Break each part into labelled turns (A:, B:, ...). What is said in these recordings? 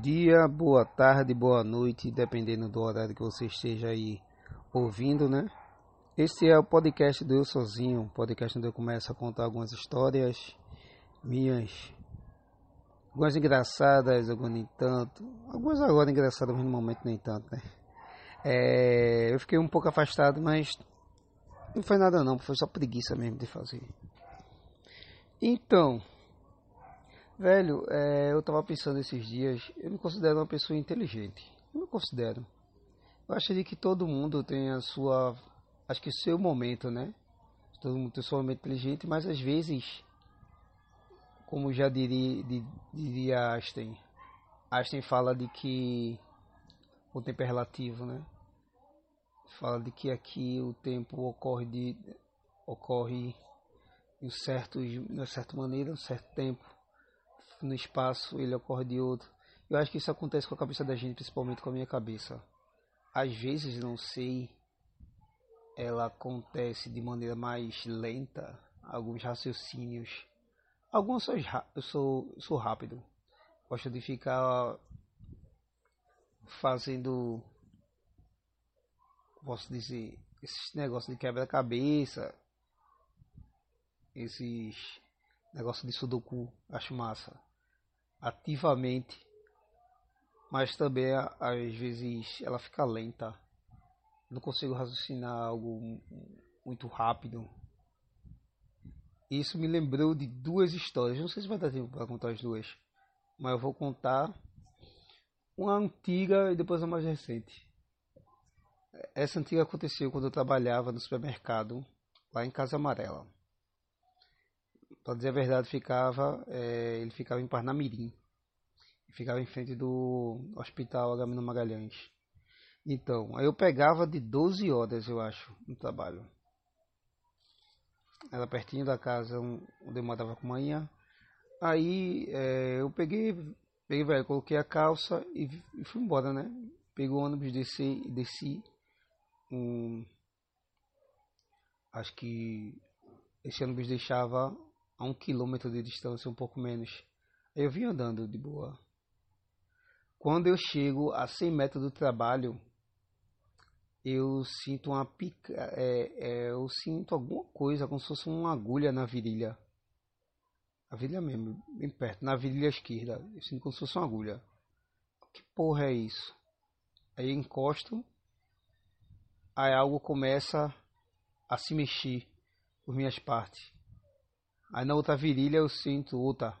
A: dia, boa tarde, boa noite, dependendo do horário que você esteja aí ouvindo, né? Este é o podcast do Eu Sozinho, podcast onde eu começo a contar algumas histórias minhas, algumas engraçadas, algumas nem tanto, algumas agora engraçadas, mas no momento nem tanto, né? É, eu fiquei um pouco afastado, mas não foi nada não, foi só preguiça mesmo de fazer. Então, Velho, é, eu tava pensando esses dias, eu me considero uma pessoa inteligente. Eu me considero. Eu acho que todo mundo tem a sua. Acho que o seu momento, né? Todo mundo tem o seu momento inteligente, mas às vezes, como já diria, diria Einstein, Einstein fala de que o tempo é relativo, né? Fala de que aqui o tempo ocorre de ocorre em certos, de uma certa maneira, um certo tempo no espaço ele ocorre de outro. Eu acho que isso acontece com a cabeça da gente, principalmente com a minha cabeça. Às vezes, não sei, ela acontece de maneira mais lenta, alguns raciocínios. Alguns eu sou, eu sou, sou rápido. Gosto de ficar fazendo, posso dizer, esses negócios de quebra-cabeça, esses negócios de sudoku, acho massa ativamente, mas também às vezes ela fica lenta. Não consigo raciocinar algo muito rápido. Isso me lembrou de duas histórias. Não sei se vai dar tempo para contar as duas, mas eu vou contar uma antiga e depois a mais recente. Essa antiga aconteceu quando eu trabalhava no supermercado lá em Casa Amarela para dizer a verdade, ficava, é, ele ficava em Parnamirim. Ficava em frente do Hospital Agamemnon Magalhães. Então, aí eu pegava de 12 horas, eu acho, no trabalho. Era pertinho da casa onde eu morava com manhã. Aí é, eu peguei, peguei, velho, coloquei a calça e, e fui embora, né? Peguei o ônibus, desci, desci. Um, acho que esse ônibus deixava a um quilômetro de distância, um pouco menos. Eu vim andando de boa. Quando eu chego a 100 metros do trabalho, eu sinto uma pica, é, é, eu sinto alguma coisa, como se fosse uma agulha na virilha. A virilha mesmo, bem perto, na virilha esquerda. Eu sinto como se fosse uma agulha. Que porra é isso? Aí encosto, aí algo começa a se mexer por minhas partes. Aí na outra virilha eu sinto outra.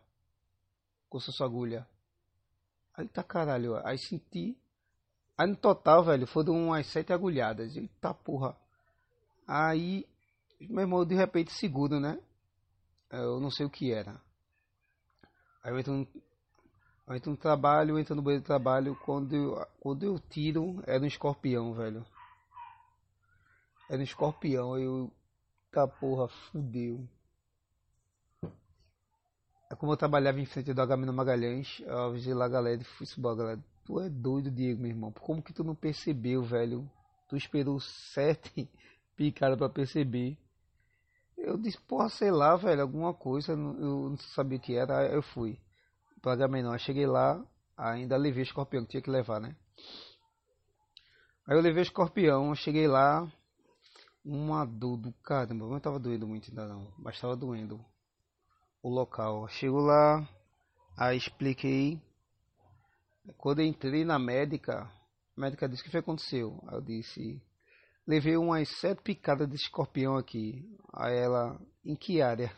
A: Com sua agulha. Aí tá caralho. Aí senti. Aí no total, velho, foram umas sete agulhadas. Eita porra. Aí, meu irmão, de repente seguro, né? Eu não sei o que era. Aí eu entro no, eu entro no trabalho, eu entro no banheiro de trabalho. Quando eu, quando eu tiro, era um escorpião, velho. Era um escorpião. Eu. Tá porra, fudeu. Como eu trabalhava em frente do Agamemnon Magalhães, eu avisei lá a galera e disse, galera, tu é doido, Diego, meu irmão. Como que tu não percebeu, velho? Tu esperou sete picadas para perceber. Eu disse, porra, sei lá, velho, alguma coisa, eu não sabia o que era, eu fui. Pro Agamemnon, aí cheguei lá, ainda levei o escorpião que tinha que levar, né? Aí eu levei o escorpião, cheguei lá, uma dor do caramba, não tava doendo muito ainda não, mas tava doendo o local. Chego lá, aí expliquei. Quando entrei na médica, a médica disse: O que foi que aconteceu? Aí eu disse: Levei umas sete picadas de escorpião aqui. Aí ela: Em que área?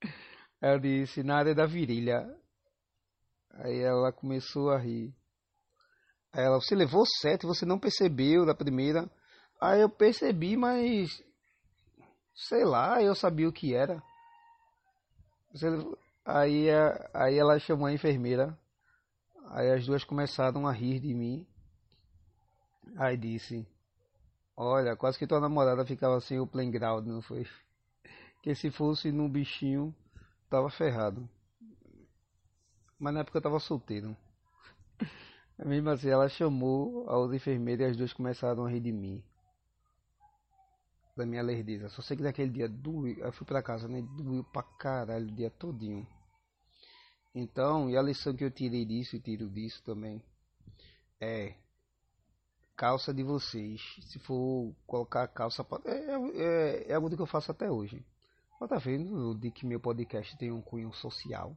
A: Aí eu disse: Na área da virilha. Aí ela começou a rir. Aí ela: Você levou sete, você não percebeu da primeira? Aí eu percebi, mas. Sei lá, eu sabia o que era. Aí, aí ela chamou a enfermeira. Aí as duas começaram a rir de mim. Aí disse: Olha, quase que tua namorada ficava sem o playground, não foi? Que se fosse num bichinho, tava ferrado. Mas na época eu tava solteiro. Mesmo assim, ela chamou a outra enfermeira e as duas começaram a rir de mim da minha lerdeza. Só sei que daquele dia doeu. Eu fui pra casa, né? Doeu pra caralho o dia todinho. Então, e a lição que eu tirei disso e tiro disso também é calça de vocês. Se for colocar calça, é, é, é algo que eu faço até hoje. Mas tá vendo de que meu podcast tem um cunho social?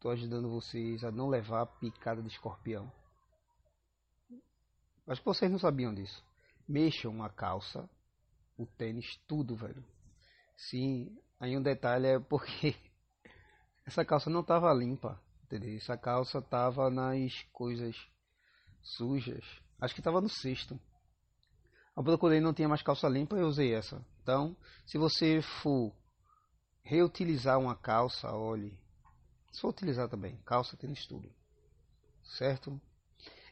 A: Tô ajudando vocês a não levar picada de escorpião. Acho que vocês não sabiam disso. Mexam a calça, o tênis, tudo, velho. Sim, aí um detalhe é porque essa calça não tava limpa, entendeu? Essa calça tava nas coisas sujas. Acho que tava no cesto. Eu procurei não tinha mais calça limpa e usei essa. Então, se você for reutilizar uma calça, olhe. For utilizar também, calça, tênis, tudo. Certo?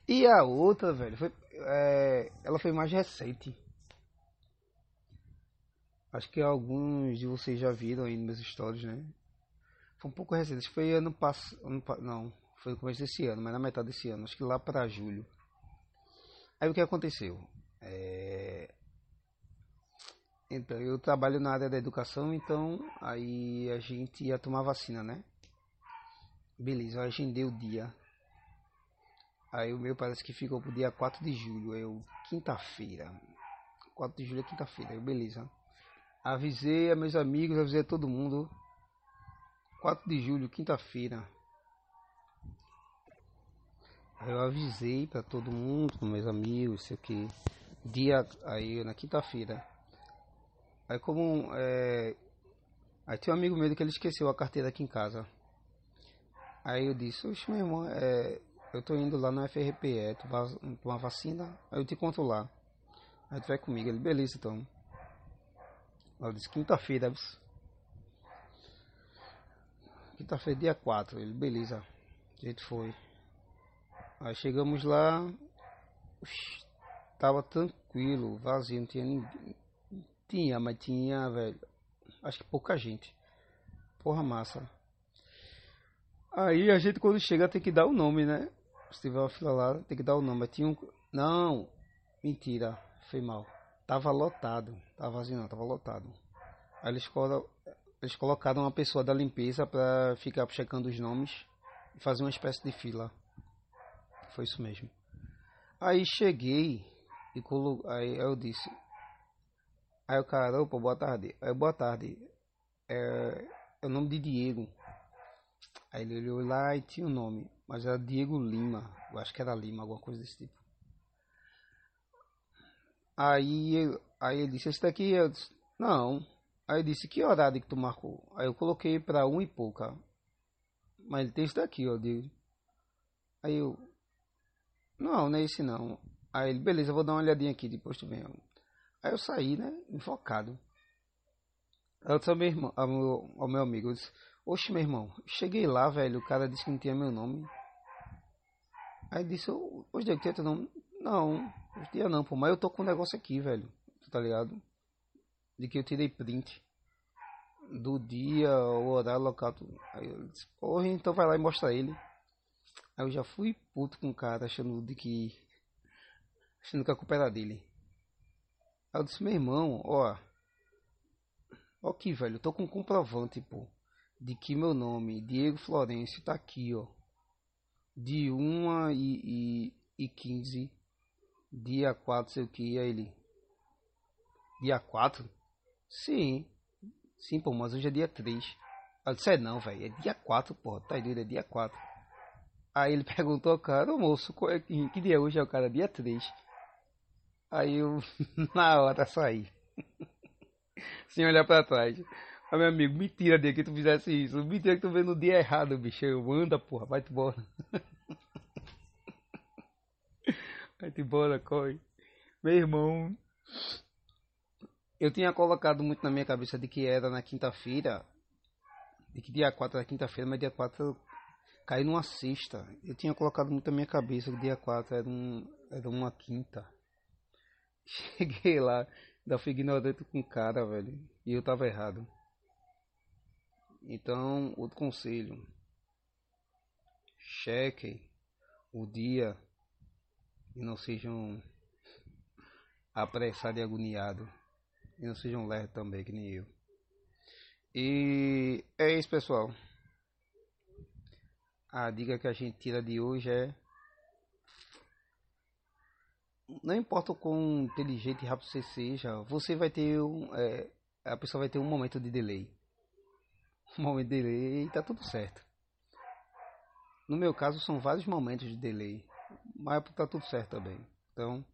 A: E a outra, velho, foi, é, ela foi mais recente. Acho que alguns de vocês já viram aí nos meus stories, né? Foi um pouco recente. Foi ano passado. Não, foi no começo desse ano, mas na metade desse ano. Acho que lá para julho. Aí o que aconteceu? É... Então, eu trabalho na área da educação, então aí a gente ia tomar vacina, né? Beleza, eu agendei o dia. Aí o meu parece que ficou pro dia 4 de julho, eu quinta-feira. 4 de julho é quinta-feira, beleza. Avisei a meus amigos, avisei a todo mundo. 4 de julho, quinta-feira. Eu avisei para todo mundo, meus amigos, sei que dia aí na quinta-feira. Aí como é, aí tinha um amigo meu que ele esqueceu a carteira aqui em casa. Aí eu disse, oxe meu irmão, é, eu tô indo lá no FRPE, tu vai tomar vacina, aí eu te conto lá. Aí tu vai comigo, ele, beleza então. Ela disse, quinta-feira, Quinta-feira, dia 4, ele, beleza. A gente foi. Aí chegamos lá, tava tranquilo, vazio, não tinha ninguém. Tinha, mas tinha, velho, acho que pouca gente. Porra massa. Aí a gente quando chega tem que dar o nome, né? Se tiver uma fila lá, tem que dar o nome. Mas tinha um. Não, mentira, foi mal. Tava lotado. Tava vazio não, tava lotado. Aí eles, colo... eles colocaram uma pessoa da limpeza pra ficar checando os nomes e fazer uma espécie de fila. Foi isso mesmo. Aí cheguei e colo... aí eu disse. Aí o cara, opa, boa tarde. Aí boa tarde. É, é o nome de Diego. Aí ele olhou lá e tinha o um nome, mas era Diego Lima. Eu acho que era Lima, alguma coisa desse tipo. Aí, aí ele disse, esse daqui eu disse, não. Aí ele disse, que horário que tu marcou? Aí eu coloquei para um e pouca. Mas ele tem esse daqui, ó, Diego. Aí eu, não, não é esse não. Aí ele, beleza, vou dar uma olhadinha aqui, depois tu vem. Aí eu saí, né, enfocado. Eu disse ao meu, irmão, ao meu, ao meu amigo, eu disse, Oxe, meu irmão, cheguei lá, velho, o cara disse que não tinha meu nome. Aí disse, hoje Diego, tinha teu nome? Não, hoje dia não, pô, mas eu tô com um negócio aqui, velho, tá ligado? De que eu tirei print do dia, o horário, local, tudo. Aí eu disse, porra, então vai lá e mostra ele. Aí eu já fui puto com o cara, achando de que. Achando que a culpa era dele. Aí eu disse, meu irmão, ó. Ó aqui, velho, eu tô com um comprovante, pô de que meu nome, Diego Florencio, tá aqui, ó. De 1 e, e, e 15, dia 4, sei o que, aí ele. Dia 4? Sim. Sim, pô, mas hoje é dia 3. Eu disse, é não, velho, é dia 4, pô, tá doido, é dia 4. Aí ele perguntou, cara, ô moço, é que, que dia é hoje? É o cara, dia 3. Aí eu, na hora, saí. Sem olhar pra trás. Ah, meu amigo, mentira de que tu fizesse isso. Mentira que tu veio no dia errado, bicho. Anda, porra, vai-te embora. vai-te embora, corre. Meu irmão, eu tinha colocado muito na minha cabeça de que era na quinta-feira. De que dia 4 era quinta-feira, mas dia 4 caiu numa sexta. Eu tinha colocado muito na minha cabeça que dia 4 era, um, era uma quinta. Cheguei lá, ainda fui ignorante com o cara, velho. E eu tava errado. Então, outro conselho: chequem o dia e não sejam apressados e agoniados. E não sejam lerdos também, que nem eu. E é isso, pessoal. a dica que a gente tira de hoje é não importa o quão inteligente e rápido você seja, você vai ter um, é, a pessoa vai ter um momento de delay. Momento de delay e tá tudo certo. No meu caso são vários momentos de delay, mas tá tudo certo também. Então,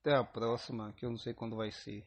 A: até a próxima, que eu não sei quando vai ser.